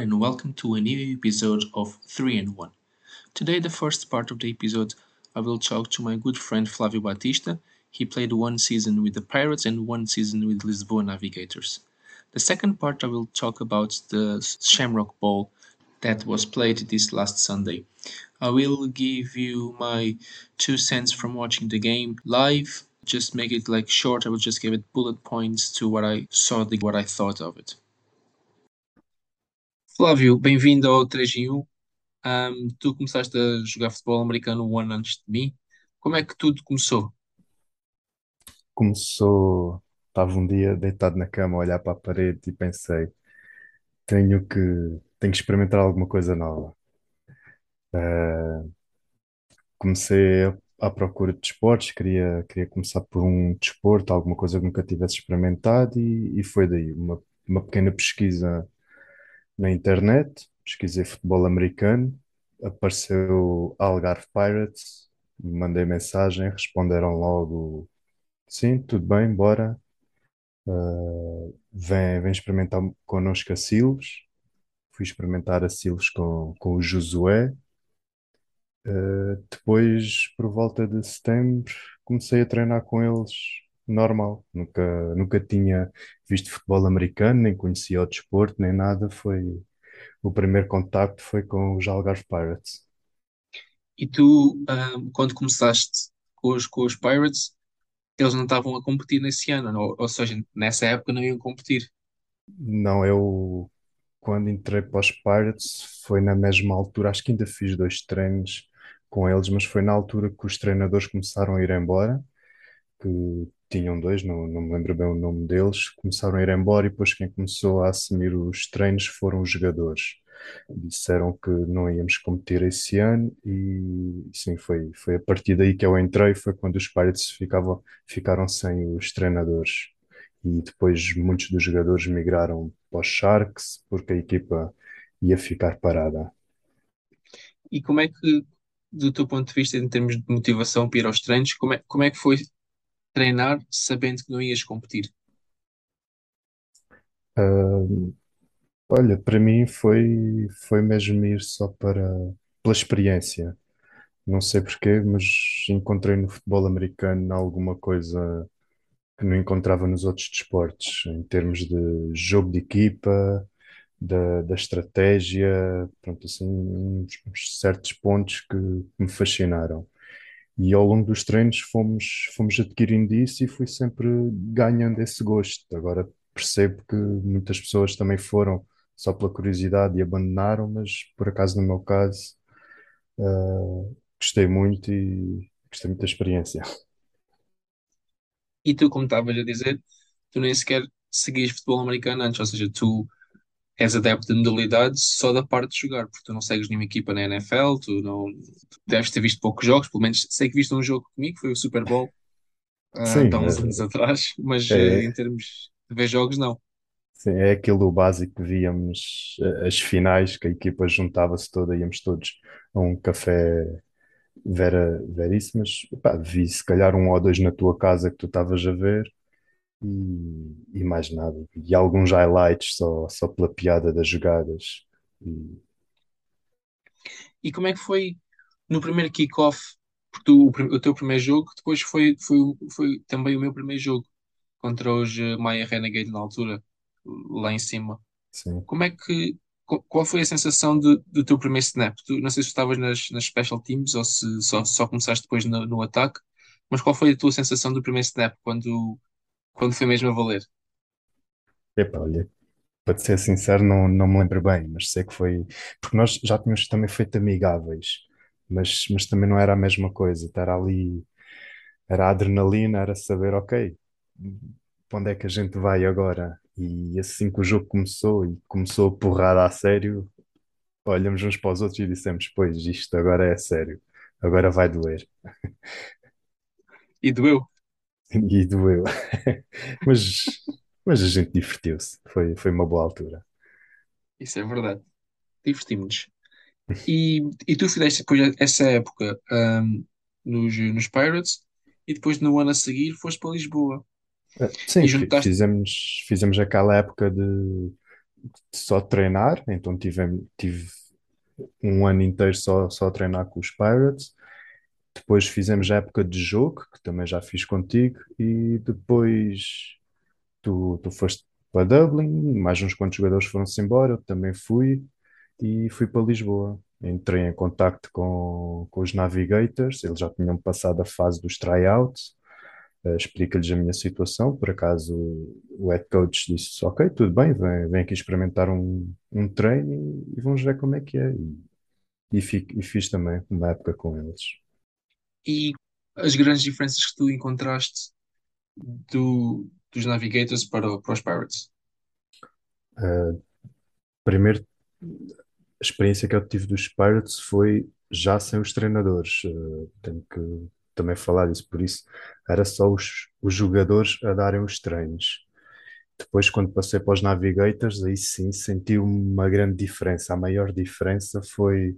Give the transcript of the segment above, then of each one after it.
everyone, and welcome to a new episode of 3 and 1. Today, the first part of the episode, I will talk to my good friend Flavio Batista. He played one season with the Pirates and one season with Lisboa Navigators. The second part, I will talk about the Shamrock Bowl that was played this last Sunday. I will give you my two cents from watching the game live. Just make it like short. I will just give it bullet points to what I saw, the, what I thought of it. Flávio, bem-vindo ao 3 em 1. Ahm, tu começaste a jogar futebol americano um ano antes de mim. Como é que tudo começou? Começou, estava um dia deitado na cama a olhar para a parede e pensei, tenho que, tenho que experimentar alguma coisa nova. Ah, comecei à procura de desportos, queria, queria começar por um desporto, alguma coisa que nunca tivesse experimentado e, e foi daí, uma, uma pequena pesquisa na internet, pesquisei futebol americano, apareceu Algarve Pirates, mandei mensagem, responderam logo, sim, tudo bem, bora. Uh, vem, vem experimentar connosco a Silos. Fui experimentar a Silos com, com o Josué. Uh, depois, por volta de setembro, comecei a treinar com eles normal. Nunca, nunca tinha visto futebol americano, nem conhecia o desporto, nem nada. Foi, o primeiro contacto foi com os Algarve Pirates. E tu, ahm, quando começaste com os, com os Pirates, eles não estavam a competir nesse ano, ou, ou seja, nessa época não iam competir. Não, eu quando entrei para os Pirates foi na mesma altura, acho que ainda fiz dois treinos com eles, mas foi na altura que os treinadores começaram a ir embora, que tinham dois, não, não me lembro bem o nome deles, começaram a ir embora e depois quem começou a assumir os treinos foram os jogadores. Disseram que não íamos competir esse ano e sim, foi, foi a partir daí que eu entrei, foi quando os Pirates ficavam, ficaram sem os treinadores e depois muitos dos jogadores migraram para os Sharks porque a equipa ia ficar parada. E como é que, do teu ponto de vista, em termos de motivação para ir aos treinos, como é, como é que foi treinar sabendo que não ias competir? Olha, para mim foi, foi mesmo ir só para, pela experiência. Não sei porquê, mas encontrei no futebol americano alguma coisa que não encontrava nos outros desportos, em termos de jogo de equipa, da, da estratégia, pronto, assim, uns, uns certos pontos que me fascinaram. E ao longo dos treinos fomos, fomos adquirindo isso e fui sempre ganhando esse gosto. Agora percebo que muitas pessoas também foram só pela curiosidade e abandonaram, mas por acaso no meu caso, ah, gostei muito e gostei muito da experiência. E tu, como estavas a dizer, tu nem sequer seguias futebol americano antes, ou seja, tu és adepto de modalidades só da parte de jogar, porque tu não segues nenhuma equipa na NFL, tu não tu deves ter visto poucos jogos, pelo menos sei que viste um jogo comigo, foi o Super Bowl, ah, de há Sim, uns anos atrás, mas eh, em é, termos de ver jogos, não. Sim, é aquilo básico que víamos eh, as finais, que a equipa juntava-se toda, íamos todos a um café Vera, Veríssimas, pá, vi se calhar um ou dois na tua casa que tu estavas a ver e, e mais nada. E alguns highlights só, só pela piada das jogadas. E, E como é que foi no primeiro kick-off? Porque o, o teu primeiro jogo depois foi, foi, foi também o meu primeiro jogo contra os eh, Maya Renegade na altura, lá em cima. sim. Como é que, qu- qual foi a sensação do, do teu primeiro snap? Tu, não sei se estavas nas, nas special teams ou se só, só começaste depois no, no ataque, mas qual foi a tua sensação do primeiro snap quando, quando foi mesmo a valer? Epá, olha, para te ser sincero, não, não me lembro bem, mas sei que foi. Porque nós já tínhamos também feito amigáveis, mas, mas também não era a mesma coisa. Estar ali, era a adrenalina, era saber, ok, para onde é que a gente vai agora? E assim que o jogo começou e começou a porrada a sério, olhamos uns para os outros e dissemos: Pois, isto agora é sério, agora vai doer. E doeu. E doeu. Mas, mas a gente divertiu-se, foi, foi uma boa altura. Isso é verdade. Divertimos-nos. E, e tu fizeste depois essa época, ahm, nos, nos Pirates e depois no ano a seguir foste para Lisboa e Sim, juntaste. fizemos, fizemos aquela época de, só treinar, então tive, tive um ano inteiro só, só a treinar com os Pirates. Depois fizemos a época de jogo, que também já fiz contigo, e depois tu, tu foste para Dublin, mais uns quantos jogadores foram-se embora, eu também fui e fui para Lisboa. Entrei em contacto com, com os Navigators, eles já tinham passado a fase dos tryouts, uh, explica-lhes a minha situação, por acaso o, o head coach disse, ok, tudo bem, vem, vem aqui experimentar um, um treino e, e vamos ver como é que é. E, e, fico, e fiz também uma época com eles. E as grandes diferenças que tu encontraste do, dos Navigators para, para os Pirates? Uh, primeiro, a experiência que eu tive dos Pirates foi já sem os treinadores. Uh, tenho que também falar disso, por isso era só os, os jogadores a darem os treinos. Depois, quando passei para os Navigators, aí sim senti uma grande diferença. A maior diferença foi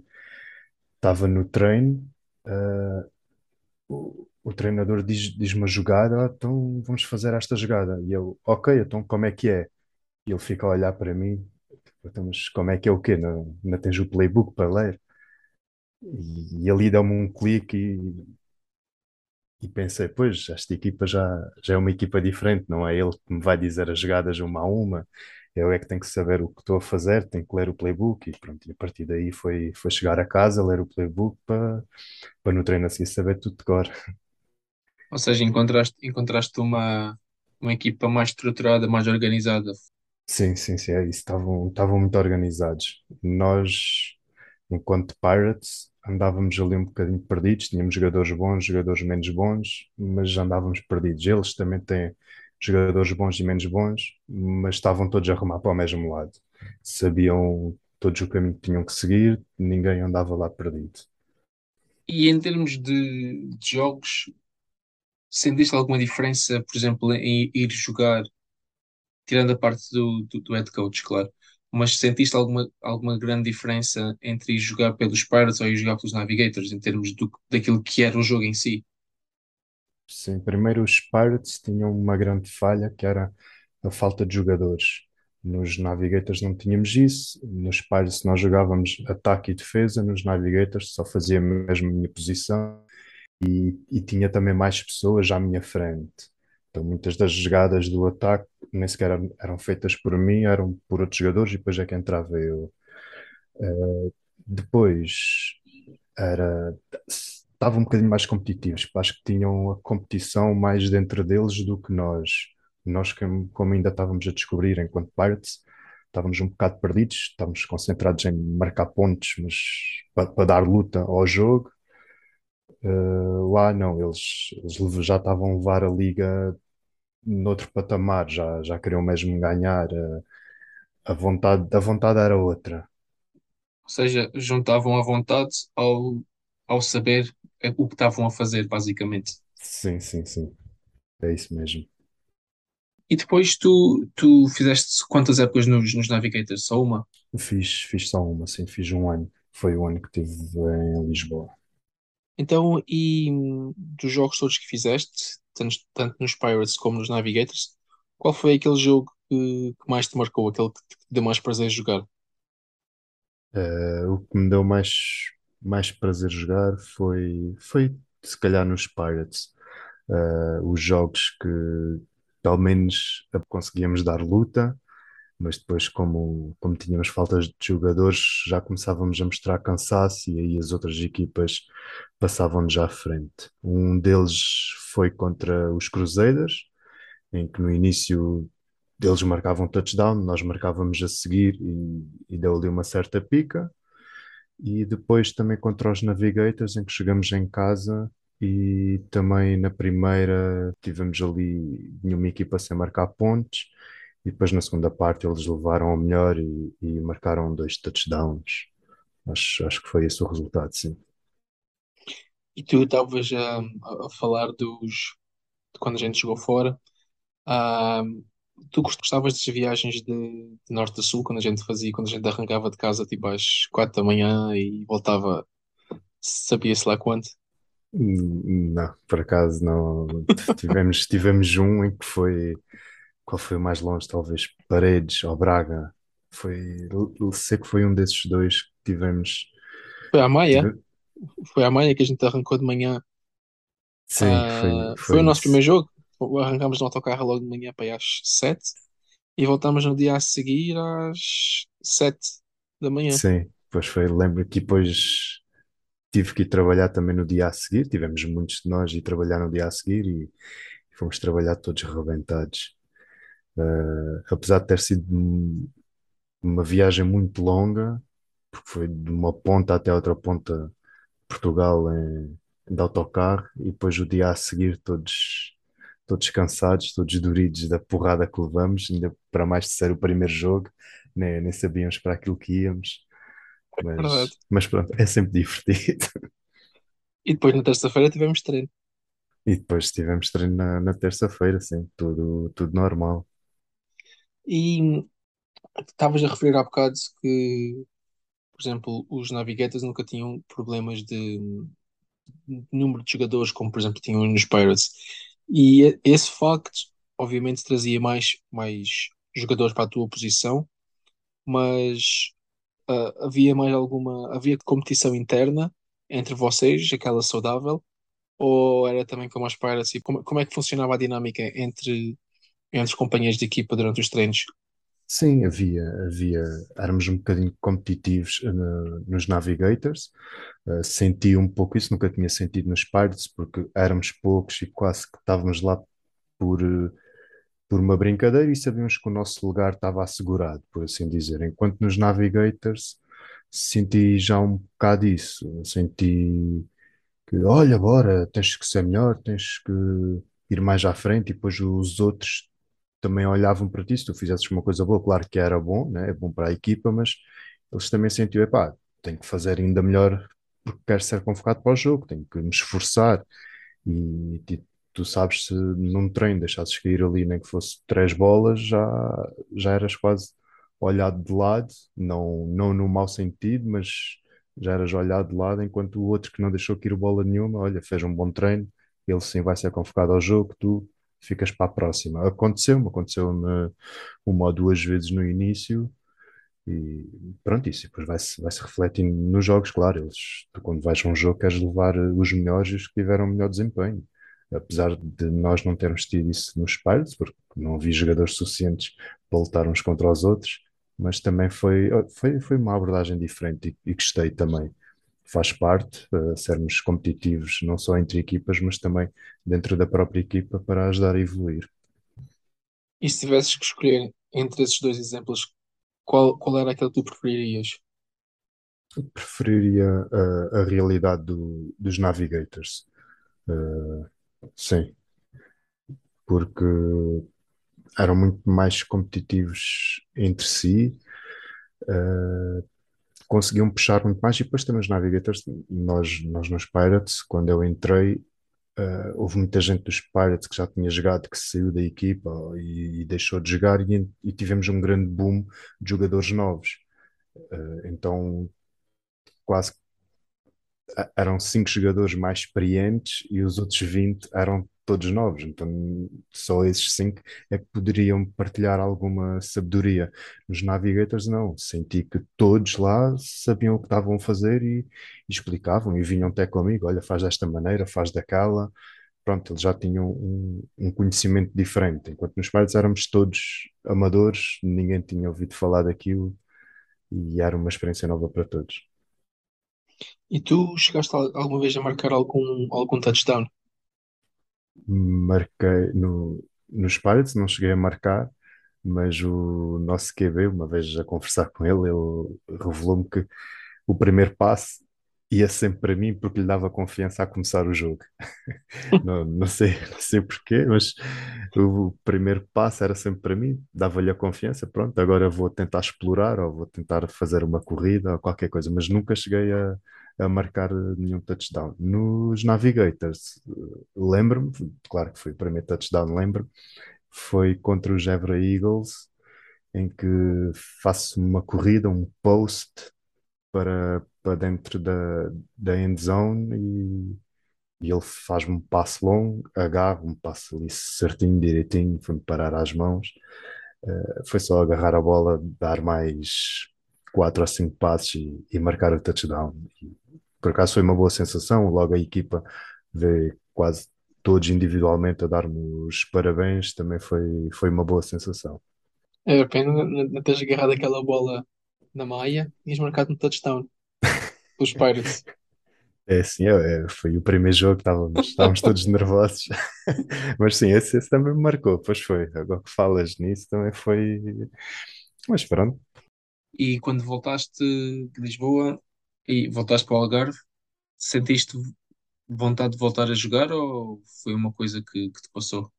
estava no treino, uh, o, treinador diz, diz uma jogada, ah, então vamos fazer esta jogada. E eu, ok, então como é que é? E ele fica a olhar para mim, então, mas como é que é o quê? Não, não tens o playbook para ler? E, e ali dá-me um clique e, e pensei, pois, esta equipa já, já é uma equipa diferente, não é ele que me vai dizer as jogadas uma a uma, eu é que tenho que saber o que estou a fazer, tenho que ler o playbook e pronto, e a partir daí foi, foi chegar a casa, ler o playbook para, para no treino assim saber tudo de cor. Ou seja, encontraste, encontraste uma, uma equipa mais estruturada, mais organizada. Sim, sim, sim, é isso. Estavam, estavam muito organizados. Nós, enquanto Pirates, andávamos ali um bocadinho perdidos. Tínhamos jogadores bons, jogadores menos bons, mas andávamos perdidos. Eles também têm jogadores bons e menos bons, mas estavam todos a remar para o mesmo lado. Sabiam todos o caminho que tinham que seguir, ninguém andava lá perdido. E em termos de, de jogos, sentiste alguma diferença, por exemplo, em ir jogar, tirando a parte do, do, do head coach, claro, mas sentiste alguma, alguma grande diferença entre ir jogar pelos Pirates ou ir jogar pelos Navigators, em termos do, daquilo que era o jogo em si? Sim, primeiro os Pirates tinham uma grande falha que era a falta de jogadores. Nos Navigators não tínhamos isso, nos Pirates nós jogávamos ataque e defesa, nos Navigators só fazia mesmo a minha posição e, e tinha também mais pessoas à minha frente. Então muitas das jogadas do ataque nem sequer eram, eram feitas por mim, eram por outros jogadores e depois é que entrava eu. Uh, depois era estavam um bocadinho mais competitivos, acho que tinham a competição mais dentro deles do que nós. Nós, como ainda estávamos a descobrir enquanto Pirates, estávamos um bocado perdidos, estávamos concentrados em marcar pontos, mas para, para dar luta ao jogo. Uh, lá não, eles, eles já estavam a levar a liga noutro patamar, já, já queriam mesmo ganhar. Uh, a vontade, a vontade era outra. Ou seja, juntavam a vontade ao, ao saber o que estavam a fazer, basicamente. Sim, sim, sim. É isso mesmo. E depois tu, tu fizeste quantas épocas nos, nos Navigators? Só uma? Fiz, fiz só uma, sim, fiz um ano. Foi o ano que estive em Lisboa. Então, e dos jogos todos que fizeste, tanto, tanto nos Pirates como nos Navigators, qual foi aquele jogo que, que mais te marcou, aquele que te deu mais prazer jogar? Uh, o que me deu mais, mais prazer jogar foi, foi se calhar nos Pirates. Uh, os jogos que pelo menos conseguíamos dar luta, mas depois, como, como tínhamos faltas de jogadores, já começávamos a mostrar cansaço e aí as outras equipas passavam-nos à frente. Um deles foi contra os Crusaders, em que no início eles marcavam touchdown, nós marcávamos a seguir e, e deu ali uma certa pica. E depois também contra os Navigators, em que chegamos em casa e também na primeira tivemos ali nenhuma equipa sem marcar pontos e depois na segunda parte eles levaram ao melhor e, e marcaram dois touchdowns. Acho, acho que foi esse o resultado, sim. E tu estavas a, a falar dos de quando a gente jogou fora. Ah, tu gostavas das viagens de, de norte a sul, quando a gente fazia, quando a gente arrancava de casa tipo às quatro da manhã e voltava, sabia-se lá quanto? Hum, Não, por acaso não. Tivemos, tivemos um em que foi. Qual foi o mais longe? Talvez Paredes ou Braga. Foi, sei que foi um desses dois que tivemos. Foi à Maia, tive- foi à Maia que a gente arrancou de manhã. sim, foi, ah, foi o nosso primeiro jogo. Arrancámos no autocarro logo de manhã para aí às 7 e voltámos no dia a seguir às 7 da manhã. Sim, pois foi. Lembro que depois tive que ir trabalhar também no dia a seguir. Tivemos muitos de nós ir trabalhar no dia a seguir e fomos trabalhar todos rebentados. Eh, apesar de ter sido um- uma viagem muito longa, porque foi de uma ponta até outra ponta de Portugal em, de autocarro, e depois o dia a seguir todos, todos cansados, todos doridos da porrada que levamos, ainda para mais de ser o primeiro jogo, nem, nem sabíamos para aquilo que íamos, mas, mas pronto, é sempre divertido. E depois na terça-feira tivemos treino. E depois tivemos treino na, na terça-feira, sim, tudo, tudo normal. E estavas a referir há bocado que, por exemplo, os Navigators nunca tinham problemas de de número de jogadores, como por exemplo tinham nos Pirates. E esse facto, obviamente, trazia mais, mais jogadores para a tua posição, mas ah, havia mais alguma, havia competição interna entre vocês, aquela saudável, ou era também como os Pirates? Como, como é que funcionava a dinâmica entre, entre os companheiros de equipa durante os treinos? Sim, havia, havia, éramos um bocadinho competitivos eh, no- nos Navigators, Uh, senti um pouco isso, nunca tinha sentido nos Pirates, porque éramos poucos e quase que estávamos lá por, uh, por uma brincadeira e sabíamos que o nosso lugar estava assegurado, por assim dizer. Enquanto nos Navigators senti já um bocado isso, senti que, olha, agora tens que ser melhor, tens que ir mais à frente. E depois os outros também olhavam para ti, se tu fizesses uma coisa boa, claro que era bom, né? É bom para a equipa, mas eles também sentiam, epá, tenho que fazer ainda melhor porque quero ser convocado para o jogo, tenho que me esforçar e, ti- tu sabes se num treino deixasses cair ali nem que fosse três bolas, já, já eras quase olhado de lado, não, não no mau sentido, mas já eras olhado de lado, enquanto o outro que não deixou cair bola nenhuma, olha, fez um bom treino, ele sim vai ser convocado ao jogo, tu ficas para a próxima. Aconteceu-me, aconteceu-me uma ou duas vezes no início, e pronto, isso depois vai-se vai-se refletindo nos jogos, claro. Eles, tu, quando vais a um jogo, queres levar os melhores e os que tiveram melhor desempenho. Apesar de nós não termos tido isso nos Pirates, porque não havia jogadores suficientes para lutar uns contra os outros, mas também foi, foi, foi uma abordagem diferente e, e gostei também. Faz parte, eh, sermos competitivos, não só entre equipas, mas também dentro da própria equipa para ajudar a evoluir. E se tivesses que escolher entre esses dois exemplos, qual, qual era aquele que tu preferirias? Preferiria a, a realidade do- dos Navigators. Uh, sim, porque eram muito mais competitivos entre si, uh, conseguiam puxar muito mais. E depois também os Navigators, nós, nós nos Pirates, quando eu entrei, uh, houve muita gente dos Pirates que já tinha jogado, que saiu da equipa e, e deixou de jogar, e, e tivemos um grande boom de jogadores novos. Uh, então, quase eram cinco jogadores mais experientes e os outros 20 eram todos novos, então só esses cinco é que poderiam partilhar alguma sabedoria. Nos Navigators, não, senti que todos lá sabiam o que estavam a fazer e, e explicavam e vinham até comigo: olha, faz desta maneira, faz daquela. Pronto, eles já tinham um, um conhecimento diferente, enquanto nos Pirates éramos todos amadores, ninguém tinha ouvido falar daquilo e era uma experiência nova para todos. E tu chegaste al- alguma vez a marcar algum, algum touchdown? Marquei no, nos Pirates, não cheguei a marcar, mas o nosso QB, uma vez a conversar com ele, ele revelou-me que o primeiro passe ia sempre para mim porque lhe dava confiança a começar o jogo. Não, não sei, não sei porquê, mas o primeiro passo era sempre para mim, dava-lhe a confiança, pronto, agora vou tentar explorar ou vou tentar fazer uma corrida ou qualquer coisa, mas nunca cheguei a, a marcar nenhum touchdown. Nos Navigators, lembro-me, claro que foi o primeiro touchdown, lembro-me, foi contra os Evra Eagles, em que faço uma corrida, um post para, para dentro da, da end zone e e ele faz-me um passo longo, agarro, um passo ali certinho, direitinho, foi-me parar às mãos. Foi só agarrar a bola, dar mais quatro ou cinco passos e, e marcar o touchdown. E, por acaso foi uma boa sensação. Logo a equipa vê quase todos individualmente a dar-me os parabéns, também foi, foi uma boa sensação. É pena não teres agarrado aquela bola na maia e tinhas marcado um touchdown pelos Pirates. É assim, é, é, foi o primeiro jogo, estávamos, estávamos todos nervosos, mas sim, esse, esse também me marcou, pois foi. Agora que falas nisso, também foi. Mas pronto, E quando voltaste de Lisboa e voltaste para o Algarve, sentiste vontade de voltar a jogar ou foi uma coisa que, que te passou?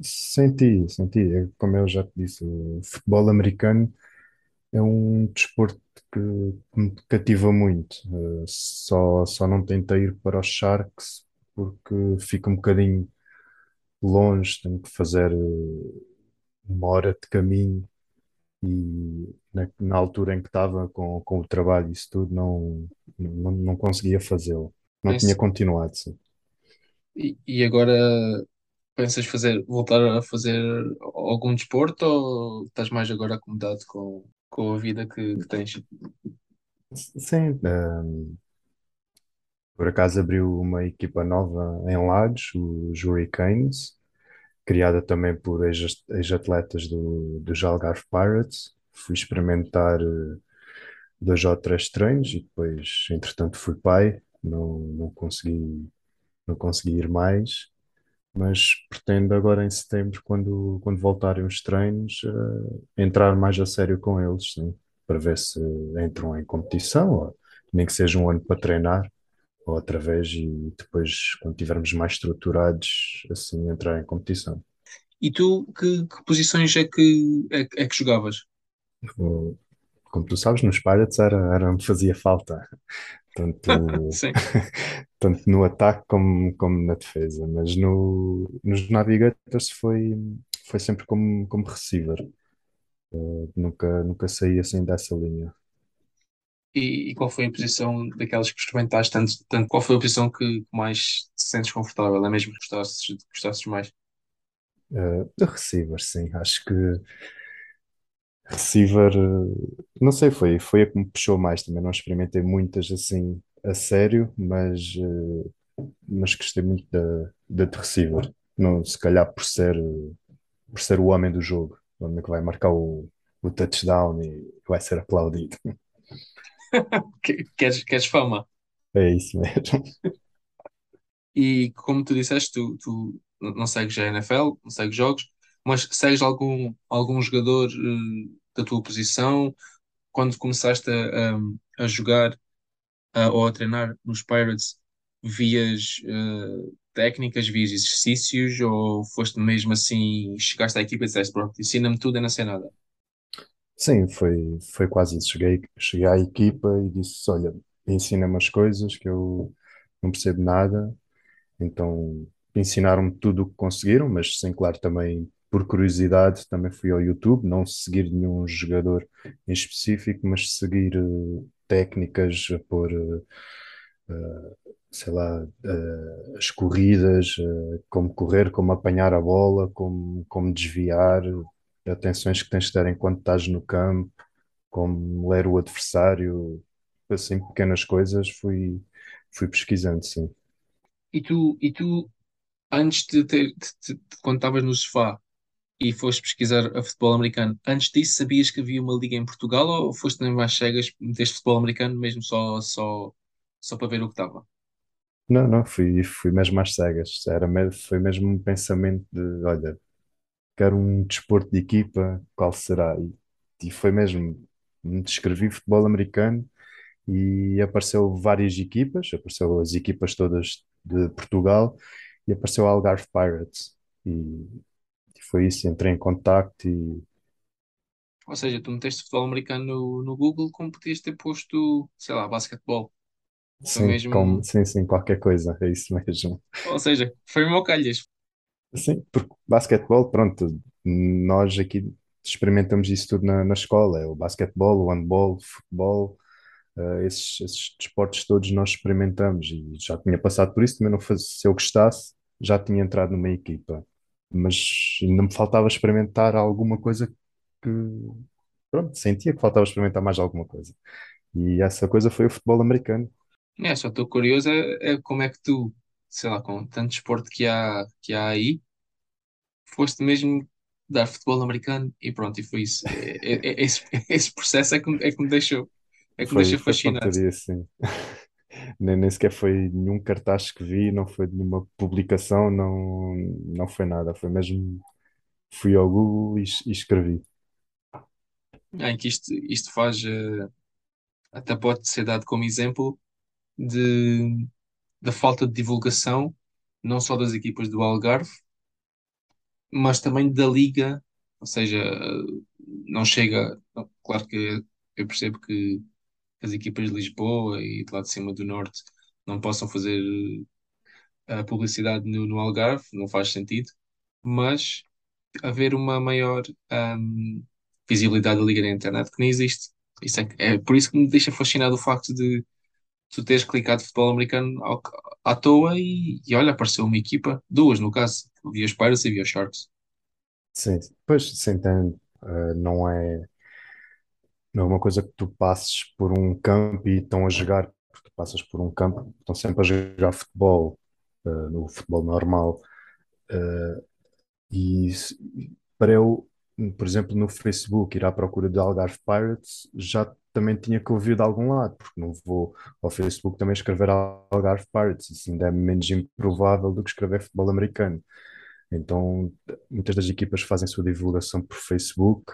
senti, senti. É Como eu já te disse, o futebol americano é um desporto que me cativa muito. Eh, Só, só não tentei ir para os Sharks porque fica um bocadinho longe, tenho que fazer eh, uma hora de caminho e na, na altura em que estava com, com o trabalho e isso tudo, não, não, não conseguia fazê-lo. Não tinha continuado, sim. E, e agora pensas fazer, voltar a fazer algum desporto ou estás mais agora acomodado com, com a vida que, que tens? Sim, eh, por acaso abriu uma equipa nova em Lagos, os Hurricanes, criada também por ex- ex-atletas do, dos Algarve Pirates. Fui experimentar eh, dois ou três treinos e depois, entretanto, fui pai, não, não consegui, não consegui ir mais. Mas pretendo agora em setembro, quando, quando voltarem os treinos, eh, entrar mais a sério com eles, sim, para ver se entram em competição, ou nem que seja um ano para treinar, ou outra vez, e depois, quando estivermos mais estruturados, assim, entrar em competição. E tu, que, que posições é que, é, que- é que jogavas? Como tu sabes, nos Pirates era, era onde fazia falta, tanto, tanto no ataque como, como na defesa, mas no, nos Navigators foi, foi sempre como, como receiver. Nunca, nunca saí assim dessa linha. E, e qual foi a posição daquelas que experimentaste tanto, tanto qual foi a posição que mais te sentes confortável? É mesmo que gostasses, gostasses mais? Uh, de receiver, sim. Acho que receiver, uh, não sei, foi, foi a que me puxou mais. Também não experimentei muitas assim a sério, mas, uh, mas gostei muito da, da de receiver. Não, se calhar por ser, por ser o homem do jogo, o homem que vai marcar o, o touchdown e vai ser aplaudido. Que- Queres, queres fama? É isso mesmo. E como tu disseste, tu, tu não segues a NFL, não segues jogos, mas segues algum, algum jogador eh, da tua posição? Quando começaste a, a, a jogar ah, ou a treinar nos Pirates, vias eh, técnicas, vias exercícios ou foste mesmo assim, chegaste à equipa e disseste, pronto, ensina-me tudo, eu não sei nada. Sim, foi, foi quase isso. Cheguei, cheguei à equipa e disse: Olha, ensina-me as coisas que eu não percebo nada Então ensinaram-me tudo o que conseguiram, mas sem claro também por curiosidade também fui ao YouTube, não seguir nenhum jogador em específico, mas seguir eh, técnicas a pôr, eh, eh, sei lá, as corridas, como correr, como apanhar a bola, como, como desviar, atenções que tens de ter enquanto estás no campo, como ler o adversário, assim pequenas coisas, fui, fui pesquisando, sim. E tu, e tu antes de ter, de- de- quando estavas no sofá e foste pesquisar a futebol americano, antes disso sabias que havia uma liga em Portugal ou foste nem mais cegas, meteste futebol americano mesmo só, só, só para ver o que estava? Não, não, fui, fui mesmo às cegas. Era, foi mesmo um pensamento de, olha, quero um desporto de equipa, qual será? E, e foi mesmo, me descrevi futebol americano e apareceu várias equipas, apareceu as equipas todas de Portugal e apareceu a Algarve Pirates. E foi isso, entrei em contacto e Ou seja, tu meteste futebol americano no, no Google como podias ter posto, sei lá, basquetebol. Foi sim, mesmo, sim, sim, qualquer coisa, é isso mesmo. ou seja, foi ao calhas. Sim, porque basquetebol, pronto, nós aqui experimentamos isso tudo na, na escola, é o basquetebol, o handball, o futebol, eh, esses, esses desportos todos nós experimentamos e já tinha passado por isso, também não faz, se eu gostasse, já tinha entrado numa equipa. Mas ainda me faltava experimentar alguma coisa que, pronto, sentia que faltava experimentar mais alguma coisa. E essa coisa foi o futebol americano. É, só estou curioso é, é como é que tu, sei lá, com tanto desporto que há, que há aí, foste mesmo dar futebol americano e pronto, e foi isso. É- é- é- esse, esse processo é que, me- é que me deixou, é que me Foi, deixou foi fascinado. sim. Nem, nem sequer foi nenhum cartaz que vi, não foi nenhuma publicação, não, não foi nada. Foi mesmo, fui ao Google e, e escrevi. Em que isto, isto faz, eh, até pode ser dado como exemplo de, da falta de divulgação, não só das equipas do Algarve, mas também da Liga, ou seja, não chega, claro que eu percebo que as equipas de Lisboa e de lá de cima do Norte não possam fazer a publicidade no, no Algarve, não faz sentido, mas haver uma maior ahm, visibilidade da Liga na internet que nem existe. Isso é, é por isso que me deixa fascinado o facto de tu teres clicado futebol americano ao- à toa e, e olha, apareceu uma equipa, duas no caso, vi os Pirates e vi os Sharks. Sim, pois, sim, tem, eh, não é, não é uma coisa que tu passes por um campo e estão a jogar, porque passas por um campo, estão sempre a jogar futebol, eh, no futebol normal. eh, E para eu, por exemplo, no Facebook ir à procura de Algarve Pirates, já também tinha que ouvir de algum lado, porque não vou ao Facebook também escrever Algarve Pirates, isso ainda é menos improvável do que escrever futebol americano. Então, muitas das equipas fazem sua divulgação por Facebook,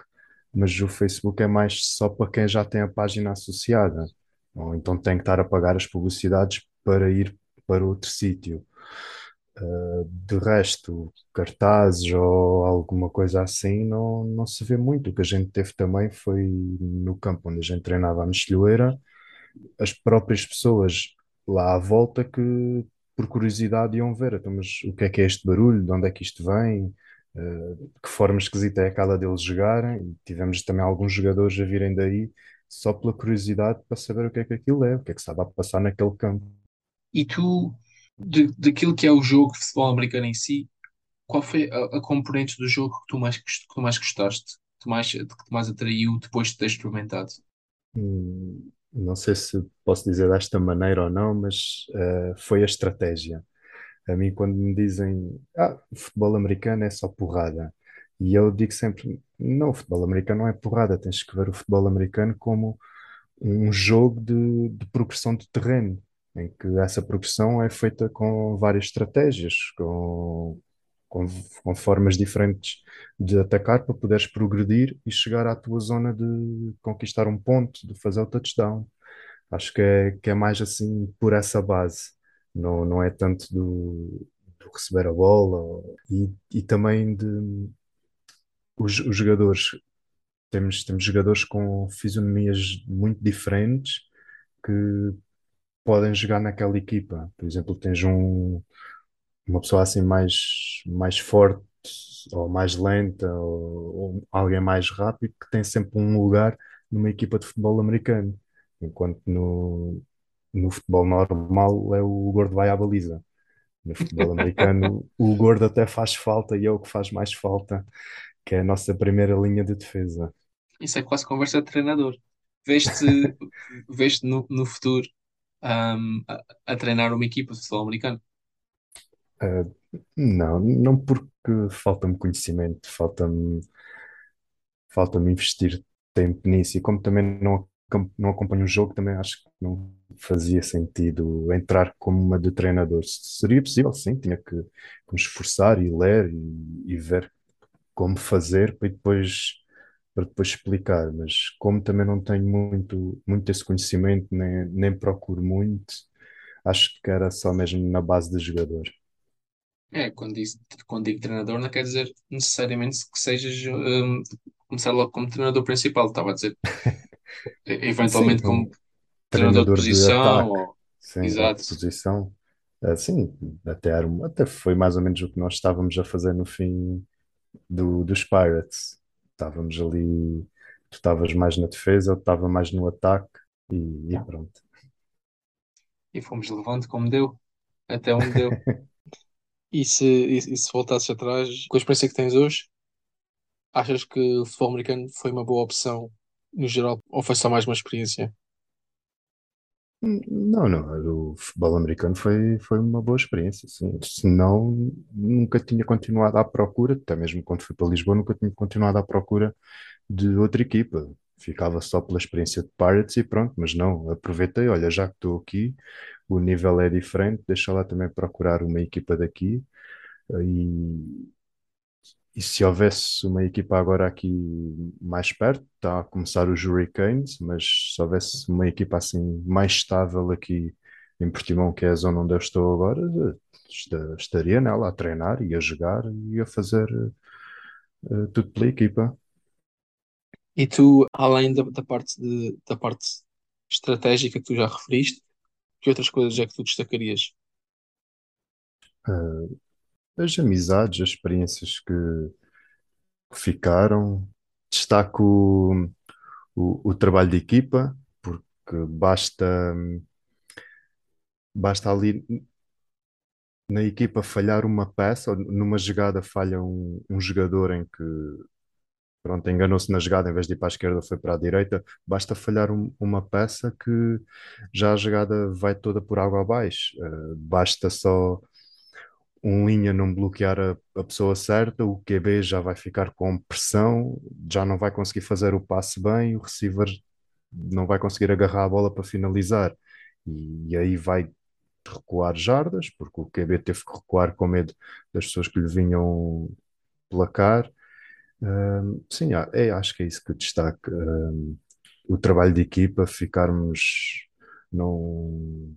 mas o Facebook é mais só para quem já tem a página associada, ou então tem que estar a pagar as publicidades para ir para outro sítio. Uh, de resto, cartazes ou alguma coisa assim, não, não se vê muito. O que a gente teve também foi no campo onde a gente treinava a mexilhoeira, as próprias pessoas lá à volta que, por curiosidade, iam ver. Então, mas o que é que é este barulho? De onde é que isto vem? Uh, que forma esquisita é aquela deles jogarem? E tivemos também alguns jogadores a virem daí só pela curiosidade para saber o que é que aquilo é, o que é que estava a passar naquele campo. E tu, de, daquilo que é o jogo de futebol americano em si, qual foi a, a componente do jogo que tu mais, que tu mais gostaste, que tu mais, que te mais atraiu depois de teres experimentado? Hum, Não sei se posso dizer desta maneira ou não, mas eh, foi a estratégia. A mim, quando me dizem, ah, futebol americano é só porrada, e eu digo sempre, não, o futebol americano não é porrada, tens que ver o futebol americano como um jogo de, de progressão de terreno, em que essa progressão é feita com várias estratégias, com, com, com formas diferentes de atacar para poderes progredir e chegar à tua zona de conquistar um ponto, de fazer o touchdown. Acho que é, que é mais assim por essa base, não, não é tanto do, do receber a bola e, e também de os, os jogadores. Temos, temos jogadores com fisionomias muito diferentes que podem jogar naquela equipa. Por exemplo, tens um, uma pessoa assim mais, mais forte ou mais lenta ou, ou alguém mais rápido que tem sempre um lugar numa equipa de futebol americano. Enquanto no, no futebol normal é o gordo vai à baliza. No futebol americano, o gordo até faz falta e é o que faz mais falta, que é a nossa primeira linha de defesa. Isso é quase conversa de treinador. Veste, veste no, no futuro ahm, a, a treinar uma equipa de futebol americano. Ah, não, não porque falta-me conhecimento, falta-me falta-me investir tempo nisso e como também não, não acompanho o jogo, também acho que não fazia sentido entrar como uma de treinador. Se Seria possível, sim, tinha que, que me esforçar e ler e, e ver como fazer para depois, para depois explicar, mas como também não tenho muito, muito esse conhecimento, nem, nem procuro muito, acho que era só mesmo na base de jogador. É, quando, diz, quando digo treinador, não quer dizer necessariamente que sejas ahm, começar logo como treinador principal. Estava a dizer, e- Sim, eventualmente como treinador de treinador de posição. ataque, Ou... sim, de Exato. posição. Ah, sim, até, era, até foi mais ou menos o que nós estávamos a fazer no fim do, dos Pirates. Estávamos ali, tu estavas mais na defesa, eu estava mais no ataque e, e pronto. E fomos levando como deu, até onde deu. E se, e, e se voltasses atrás, com a experiência que tens hoje, achas que o futebol americano foi uma boa opção no geral, só mais uma experiência? Não, não, o futebol americano foi, foi uma boa experiência, sim. Senão, nunca tinha continuado à procura, até mesmo quando fui para Lisboa, nunca tinha continuado à procura de outra equipa. Ficava só pela experiência de Pirates e pronto, mas não, aproveitei, olha, já que estou aqui, o nível é diferente, deixa lá também procurar uma equipa daqui. E, e se houvesse uma equipa agora aqui mais perto, está a começar os Hurricanes, mas se houvesse uma equipa assim mais estável aqui em Portimão, que é a zona onde eu estou agora, esta- estaria nela a treinar e a jogar e a fazer eh, tudo pela equipa. E tu, além da, da parte de, da parte estratégica que tu já referiste, que outras coisas é que tu destacarias? Eh, as amizades, as experiências que, ficaram, destaco o, o, o trabalho de equipa, porque basta, basta ali na equipa falhar uma peça, ou numa jogada falha um, um jogador em que pronto, enganou-se na jogada, em vez de ir para a esquerda foi para a direita, basta falhar um- uma peça que já a jogada vai toda por água abaixo. Eh, basta só um linha não bloquear a, a pessoa certa, o QB já vai ficar com pressão, já não vai conseguir fazer o passe bem, o receiver não vai conseguir agarrar a bola para finalizar. E, e aí vai recuar jardas, porque o QB teve que recuar com medo das pessoas que lhe vinham placar. Ahm, sim, é, acho que é isso que destaca. Ahm, o trabalho de equipa, ficarmos. Não,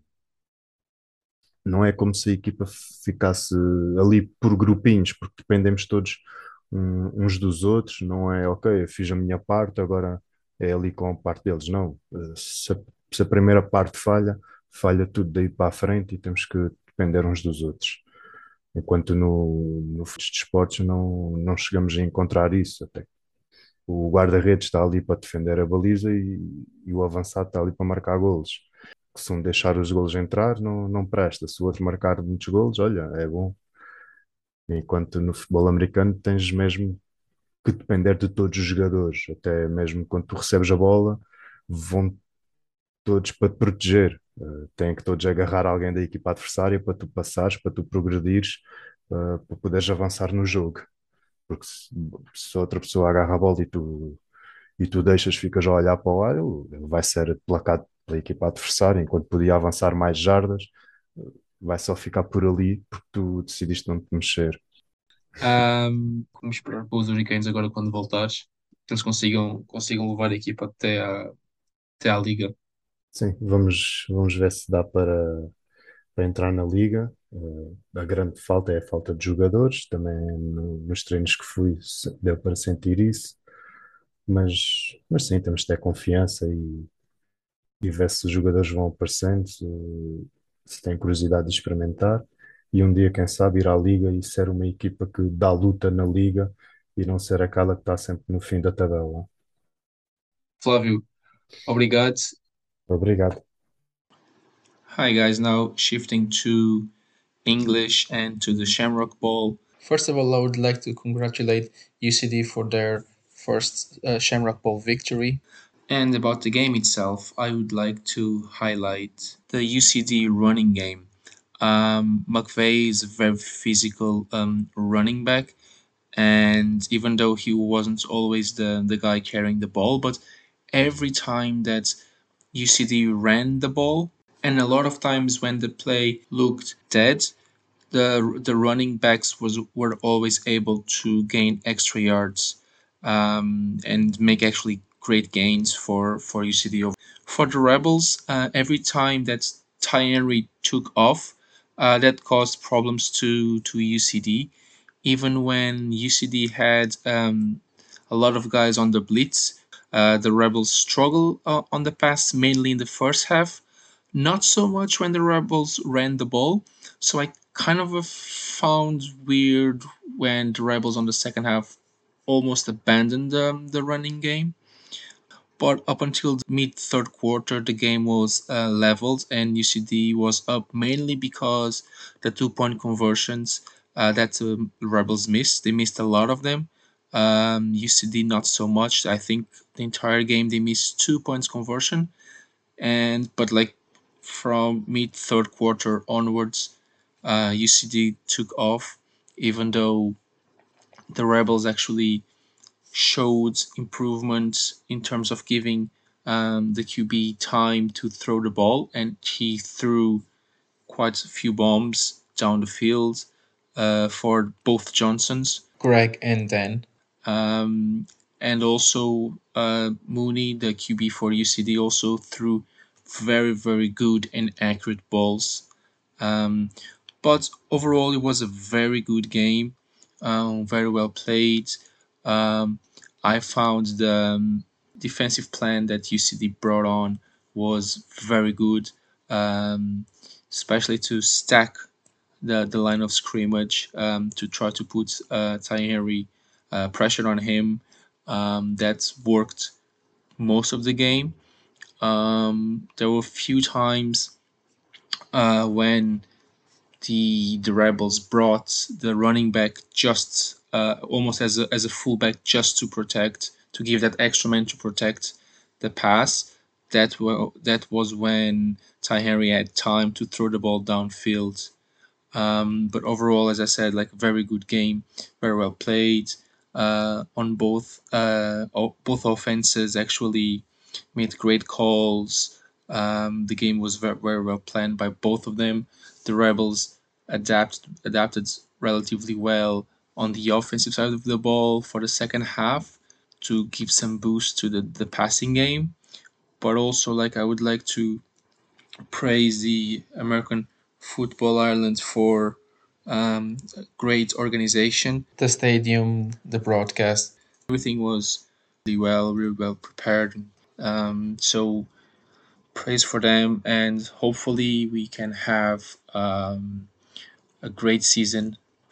não é como se a equipa ficasse ali por grupinhos, porque dependemos todos uns dos outros. Não é, ok, eu fiz a minha parte, agora é ali com a parte deles. Não. Eh, Se a, se a primeira parte falha, falha tudo daí para a frente e temos que depender uns dos outros. Enquanto no, no futebol de esportes não, não chegamos a encontrar isso. Até o guarda-redes está ali para defender a baliza e, e o avançado está ali para marcar golos. Que se um deixar os golos entrar, não, não presta. Se o outro marcar muitos golos, olha, é bom. Enquanto no futebol americano tens mesmo que depender de todos os jogadores. Até mesmo quando tu recebes a bola, vão todos para te proteger. Uh, têm que todos agarrar alguém da equipa adversária para tu passares, para tu progredires, uh, para poderes avançar no jogo. Porque se, se outra pessoa agarra a bola e tu e tu deixas, ficas a olhar para o ar, ele vai ser placado pela equipa adversária, enquanto podia avançar mais jardas, vai só ficar por ali porque tu decidiste não te mexer. Um, como esperar para os Hurricanes agora quando voltares, que eles consigam, consigam levar a equipa até à, até à liga. Sim, vamos, vamos ver se dá para, para entrar na liga. Uh, a grande falta é a falta de jogadores, também no, nos treinos que fui deu para sentir isso, mas, mas sim, temos de ter confiança e, e ver se os jogadores vão aparecendo, se, se têm curiosidade de experimentar. E um dia, quem sabe, ir à Liga e ser uma equipa que dá luta na Liga e não ser aquela que está sempre no fim da tabela. Flávio, obrigado. Obrigado. Hi guys, now shifting to English and to the Shamrock Bowl. First of all, I would like to congratulate UCD for their first uh, Shamrock Bowl victory. And about the game itself, I would like to highlight the UCD running game. Um, McVeigh is a very physical um, running back, and even though he wasn't always the, the guy carrying the ball, but every time that UCD ran the ball, and a lot of times when the play looked dead, the the running backs was were always able to gain extra yards um, and make actually great gains for for UCD. For the Rebels, uh, every time that Ty took off, uh, that caused problems to to UCD. Even when UCD had um, a lot of guys on the blitz, uh, the Rebels struggled uh, on the pass mainly in the first half. Not so much when the Rebels ran the ball. So I kind of found weird when the Rebels on the second half almost abandoned um, the running game. But up until mid third quarter, the game was uh, leveled and UCD was up mainly because the two point conversions uh, that the Rebels missed. They missed a lot of them. Um, UCD not so much. I think the entire game they missed two points conversion, and but like from mid third quarter onwards, uh, UCD took off, even though the Rebels actually showed improvements in terms of giving um, the QB time to throw the ball, and he threw quite a few bombs down the field uh, for both Johnsons, Greg and Dan. um, and also uh, Mooney, the QB for UCD, also threw very very good and accurate balls. Um, but overall, it was a very good game, um, very well played. Um, I found the um, defensive plan that UCD brought on was very good, um, especially to stack the, the line of scrimmage um, to try to put uh, Ty Henry uh, pressure on him. Um, that's worked most of the game. Um, there were a few times uh, when the the rebels brought the running back just uh, almost as a as a fullback just to protect to give that extra man to protect the pass. That wa- that was when Ty Henry had time to throw the ball downfield. Um, but overall, as I said, like a very good game, very well played uh, on both uh, both offenses. Actually, made great calls. Um, the game was very, very well planned by both of them. The Rebels adapted adapted relatively well on the offensive side of the ball for the second half to give some boost to the, the passing game. But also, like I would like to praise the American Football Ireland for um, great organization. The stadium, the broadcast. Everything was really well, really well prepared. Um, so praise for them, and hopefully we can have um, a great season